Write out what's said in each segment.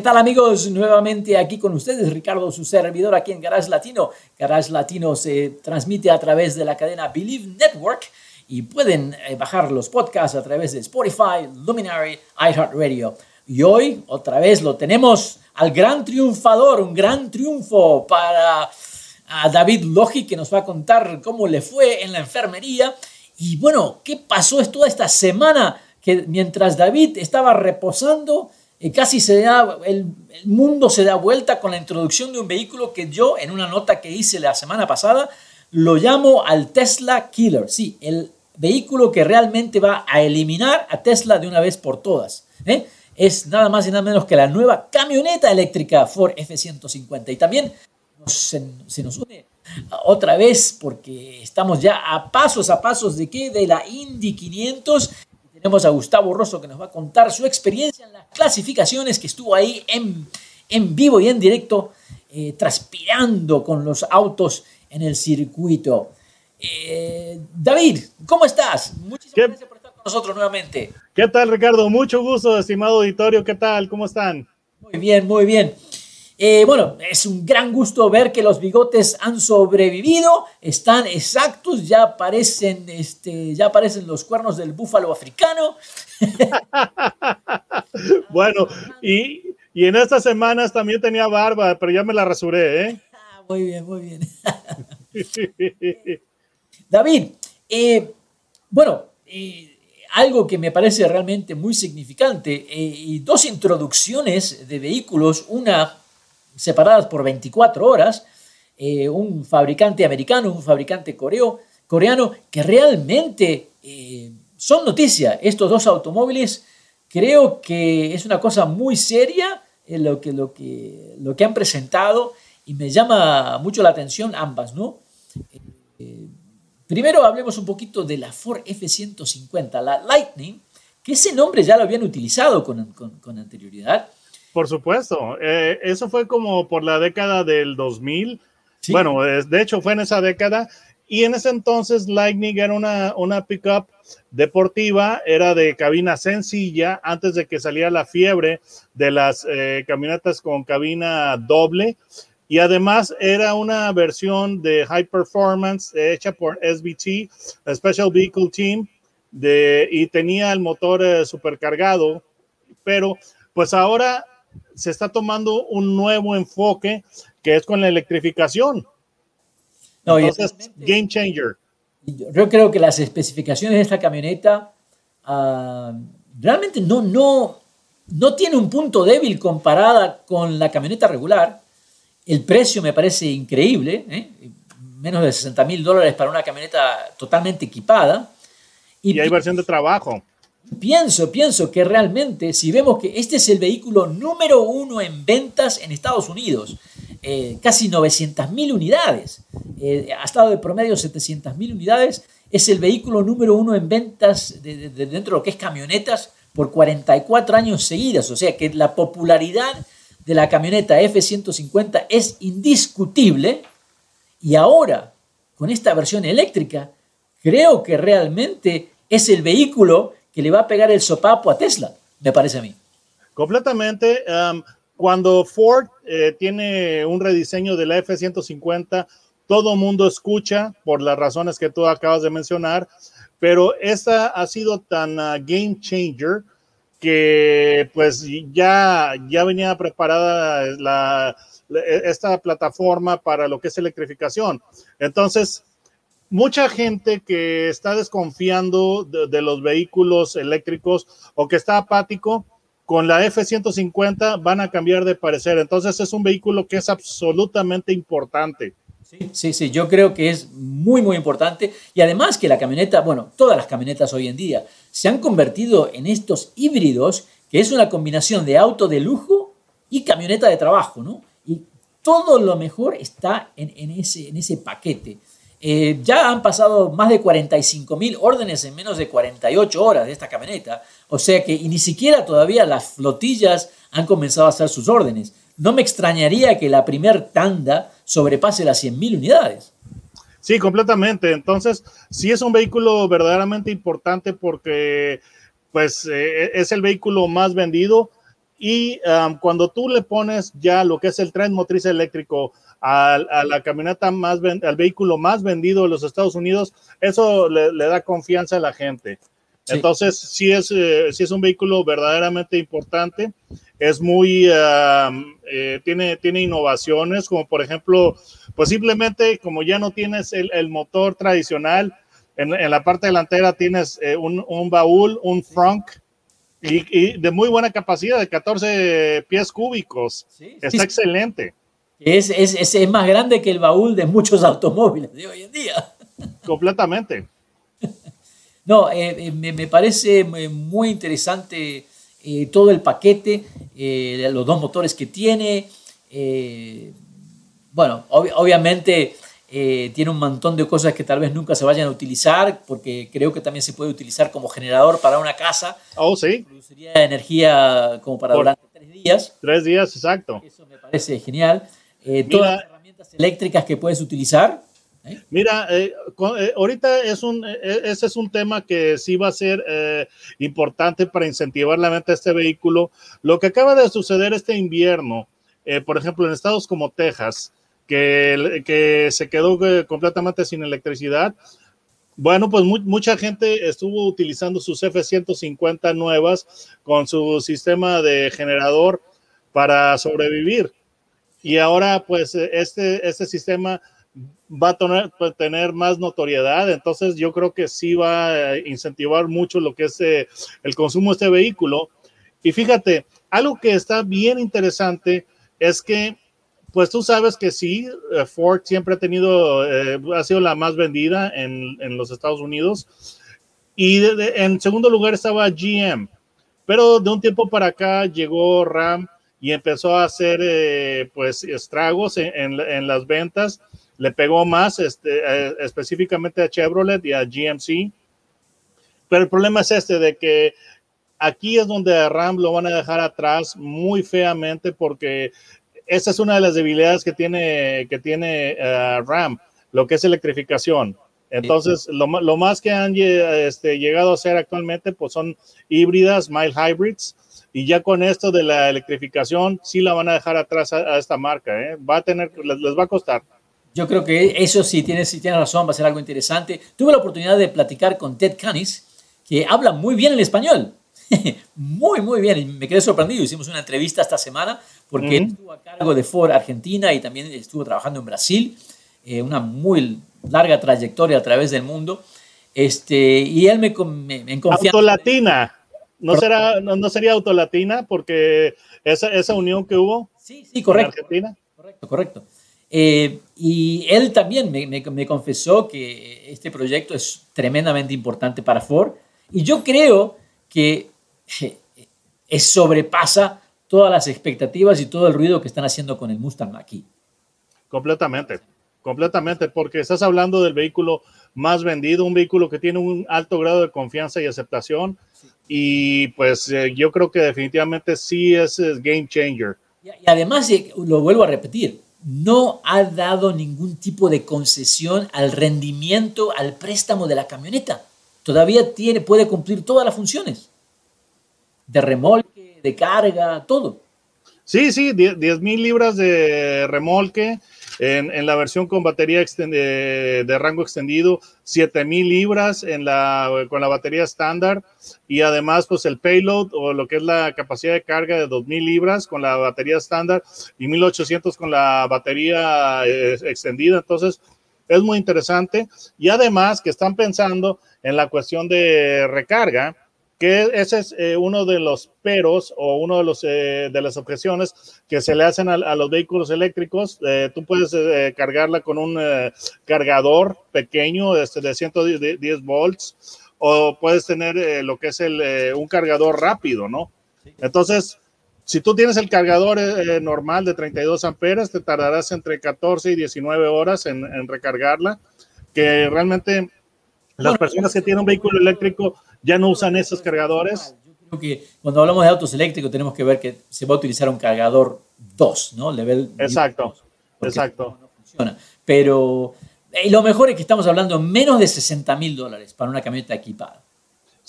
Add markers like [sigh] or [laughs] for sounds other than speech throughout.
¿Qué tal amigos? Nuevamente aquí con ustedes, Ricardo, su servidor aquí en Garage Latino. Garage Latino se transmite a través de la cadena Believe Network y pueden eh, bajar los podcasts a través de Spotify, Luminary, iHeartRadio. Y hoy otra vez lo tenemos al gran triunfador, un gran triunfo para David Logi que nos va a contar cómo le fue en la enfermería. Y bueno, ¿qué pasó toda esta semana que mientras David estaba reposando? Casi se da, el, mundo se da vuelta con la introducción de un vehículo que yo, en una nota que hice la semana pasada, lo llamo al Tesla Killer. Sí, el vehículo que realmente va a eliminar a Tesla de una vez por todas. ¿eh? Es nada más y nada menos que la nueva camioneta eléctrica Ford F-150. Y también se, se, nos une otra vez porque estamos ya a pasos a pasos de qué? De la Indy 500 tenemos a Gustavo Rosso que nos va a contar su experiencia en las clasificaciones, que estuvo ahí en, en vivo y en directo, eh, transpirando con los autos en el circuito. Eh, David, ¿cómo estás? Muchísimas gracias por estar con nosotros nuevamente. ¿Qué tal, Ricardo? Mucho gusto, estimado auditorio. ¿Qué tal? ¿Cómo están? Muy bien, muy bien. Eh, bueno, es un gran gusto ver que los bigotes han sobrevivido, están exactos, ya aparecen, este, ya aparecen los cuernos del búfalo africano. [laughs] bueno, y, en estas semanas también tenía barba, pero ya me la rasuré, ¿eh? Ah, muy bien, muy bien. [laughs] David, eh, bueno, eh, algo que me parece realmente muy significante, y dos introducciones de vehículos, una separadas por 24 horas, eh, un fabricante americano, un fabricante coreo, coreano, que realmente eh, son noticia. Estos dos automóviles creo que es una cosa muy seria eh, lo, que, lo, que, lo que han presentado y me llama mucho la atención ambas, ¿no? primero hablemos un poquito de la Ford F-150, la Lightning, que ese nombre ya lo habían utilizado con, con anterioridad por supuesto, eh, eso fue como por la década del 2000. Bueno, de hecho fue en esa década. Y en ese entonces Lightning era una, una pickup deportiva, era de cabina sencilla antes de que saliera la fiebre de las eh, camionetas con cabina doble. Y además era una versión de high performance hecha por SBT, Special Vehicle Team, de, y tenía el motor eh, supercargado, pero pues ahora se está tomando un nuevo enfoque que es con la electrificación. No, Entonces, game changer. Yo creo que las especificaciones de esta camioneta uh, realmente no, no, no tiene un punto débil comparada con la camioneta regular. El precio me parece increíble, ¿eh? menos de 60 mil dólares para una camioneta totalmente equipada. Y, y hay versión de trabajo. Pienso, pienso que realmente, si vemos que este es el vehículo número uno en ventas en Estados Unidos, eh, casi 900 mil unidades, eh, ha estado de promedio 700 mil unidades, es el vehículo número uno en ventas de, dentro de lo que es camionetas por 44 años seguidas, o sea que la popularidad de la camioneta F-150 es indiscutible. Y ahora, con esta versión eléctrica, creo que realmente es el vehículo que le va a pegar el sopapo a Tesla, me parece a mí. Completamente. Um, cuando Ford eh, tiene un rediseño de la F-150, todo mundo escucha por las razones que tú acabas de mencionar, pero esta ha sido tan uh, game changer que pues ya, ya venía preparada la, esta plataforma para lo que es electrificación. Entonces, mucha gente que está desconfiando de, los vehículos eléctricos o que está apático, con la F-150 van a cambiar de parecer. Entonces es un vehículo que es absolutamente importante. Sí, sí, sí, yo creo que es muy, muy importante. Y además que la camioneta, bueno, todas las camionetas hoy en día se han convertido en estos híbridos, que es una combinación de auto de lujo y camioneta de trabajo, ¿no? Y todo lo mejor está en, ese, en ese paquete. Eh, ya han pasado más de 45 mil órdenes en menos de 48 horas de esta camioneta. O sea que ni siquiera todavía las flotillas han comenzado a hacer sus órdenes. No me extrañaría que la primer tanda sobrepase las 100 mil unidades. Sí, completamente. Entonces, sí es un vehículo verdaderamente importante porque pues eh, es el vehículo más vendido y um, cuando tú le pones ya lo que es el tren motriz eléctrico a, la camioneta más, al vehículo más vendido de los Estados Unidos, eso le, da confianza a la gente. Entonces, sí es, eh, es un vehículo verdaderamente importante, es muy, um, eh, tiene, tiene innovaciones, como por ejemplo, pues simplemente como ya no tienes el, el motor tradicional, en, en, la parte delantera tienes eh, un, un, baúl, un frunk, y, de muy buena capacidad, de 14 pies cúbicos. Está excelente. Es, es, es, más grande que el baúl de muchos automóviles de hoy en día. Completamente. [laughs] No, eh, eh, me, me, parece muy interesante eh, todo el paquete, los dos motores que tiene. bueno, obviamente tiene un montón de cosas que tal vez nunca se vayan a utilizar, porque creo que también se puede utilizar como generador para una casa. Oh, sí. Produciría energía como para durante tres días. Tres días, exacto. Eso me parece genial. todas las herramientas eléctricas que puedes utilizar ¿Eh? Mira, eh, eh, ahorita es un, ese es un tema que sí va a ser importante para incentivar la venta de este vehículo. Lo que acaba de suceder este invierno, por ejemplo, en estados como Texas, que, se quedó completamente sin electricidad, bueno, pues mucha gente estuvo utilizando sus F-150 nuevas con su sistema de generador para sobrevivir. Y ahora, pues, este, este sistema va a tener, tener, más notoriedad, entonces yo creo que sí va a incentivar mucho lo que es eh, el consumo de este vehículo. Y fíjate, algo que está bien interesante es que, pues tú sabes que sí, eh, Ford siempre ha tenido, eh, ha sido la más vendida en, en los Estados Unidos. Y en segundo lugar estaba GM, pero de un tiempo para acá llegó Ram y empezó a hacer pues estragos en, en las ventas le pegó más este, eh, específicamente a Chevrolet y a GMC. Pero el problema es este de que aquí es donde a Ram lo van a dejar atrás muy feamente porque esa es una de las debilidades que tiene, que tiene eh, Ram, lo que es electrificación. Entonces, lo, lo, más que han este, llegado a hacer actualmente, pues son híbridas, mild hybrids, y ya con esto de la electrificación, sí la van a dejar atrás a, esta marca, ¿eh? va a tener, les, les va a costar. Yo creo que eso sí tiene, sí tiene razón, va a ser algo interesante. Tuve la oportunidad de platicar con Ted Canis, que habla muy bien el español. [laughs] muy, muy bien. Y me quedé sorprendido. Hicimos una entrevista esta semana porque él estuvo a cargo de Ford Argentina y también estuvo trabajando en Brasil. Eh, una muy larga trayectoria a través del mundo. Este, y él me, me, me Autolatina. ¿No, será, no, no, sería autolatina porque esa, esa unión que hubo? Sí, sí, correcto. En Argentina. Correcto, correcto. Eh, y él también me, me, confesó que este proyecto es tremendamente importante para Ford y yo creo que [laughs] es, sobrepasa todas las expectativas y todo el ruido que están haciendo con el Mustang aquí. Completamente, completamente, porque estás hablando del vehículo más vendido, un vehículo que tiene un alto grado de confianza y aceptación y pues eh, yo creo que definitivamente sí es, es game changer. Y, y además, eh, lo vuelvo a repetir, no ha dado ningún tipo de concesión al rendimiento, al préstamo de la camioneta. Todavía tiene, puede cumplir todas las funciones. De remolque, de carga, todo. Sí, sí, 10 mil libras de remolque, en, la versión con batería de, rango extendido, 7000 libras en la, con la batería estándar y además pues el payload o lo que es la capacidad de carga de 2000 libras con la batería estándar y 1800 con la batería eh, extendida. Entonces es muy interesante y además que están pensando en la cuestión de recarga que ese es eh, uno de los peros o uno de, los, eh, de las objeciones que se le hacen a, los vehículos eléctricos. Eh, tú puedes cargarla con un cargador pequeño este, de 110 volts o puedes tener lo que es el, un cargador rápido, ¿no? Entonces, Si tú tienes el cargador normal de 32 amperes, te tardarás entre 14 y 19 horas en, recargarla, que realmente las personas que tienen un vehículo eléctrico ya no usan esos cargadores. Yo creo que cuando hablamos de autos eléctricos tenemos que ver que se va a utilizar un cargador 2, ¿no? Level exacto, exacto. No, funciona. Pero y lo mejor es que estamos hablando menos de 60 mil dólares para una camioneta equipada.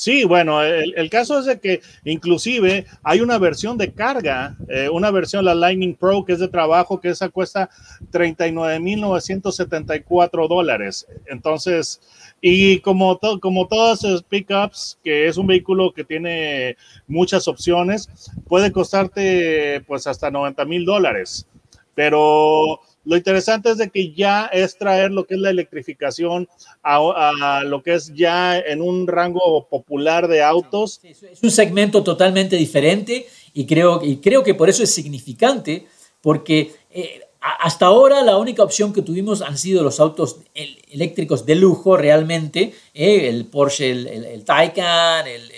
Sí, bueno, el, caso es de que inclusive hay una versión de carga, eh, una versión, la Lightning Pro, que es de trabajo, que esa cuesta 39.974 dólares. Entonces, y como, como todas las pickups, que es un vehículo que tiene muchas opciones, puede costarte pues hasta 90 mil dólares. Pero lo interesante es de que ya es traer lo que es la electrificación a, lo que es ya en un rango popular de autos. es un segmento totalmente diferente y creo, y creo que por eso es significante, porque eh, hasta ahora la única opción que tuvimos han sido los autos eléctricos de lujo realmente, eh, el Porsche, el, el, Taycan, el,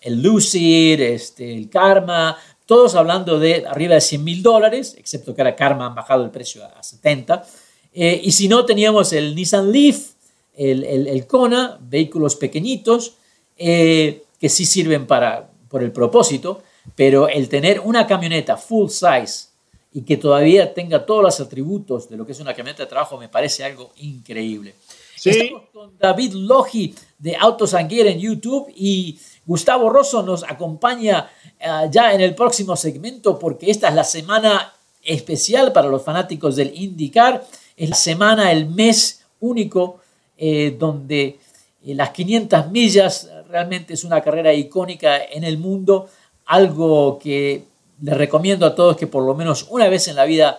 el, Lucid, este, el Karma, todos hablando de arriba de 100 mil dólares, excepto que ahora Karma han bajado el precio a 70. Eh, y si no, teníamos el Nissan Leaf, el, el, Kona, vehículos pequeñitos, eh, que sí sirven para, por el propósito, pero el tener una camioneta full size y que todavía tenga todos los atributos de lo que es una camioneta de trabajo me parece algo increíble. Sí. Estamos con David Logi de Autos and Gear en YouTube y Gustavo Rosso nos acompaña eh, ya en el próximo segmento porque esta es la semana especial para los fanáticos del IndyCar. Es la semana, el mes único eh, donde eh, las 500 millas realmente es una carrera icónica en el mundo, algo que les recomiendo a todos que por lo menos una vez en la vida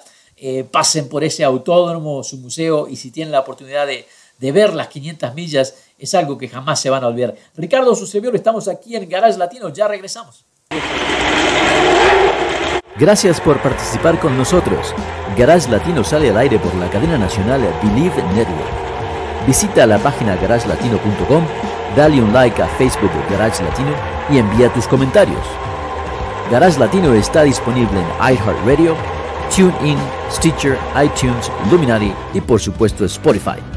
pasen por ese autódromo, su museo y si tienen la oportunidad de, de ver las 500 millas, es algo que jamás se van a olvidar. Ricardo, su servidor, estamos aquí en Garage Latino, ya regresamos. Gracias por participar con nosotros. Garage Latino sale al aire por la cadena nacional Believe Network. Visita la página garagelatino.com, dale un like a Facebook de Garage Latino y envía tus comentarios. Garage Latino está disponible en iHeartRadio, TuneIn, Stitcher, iTunes, Luminary y por supuesto Spotify.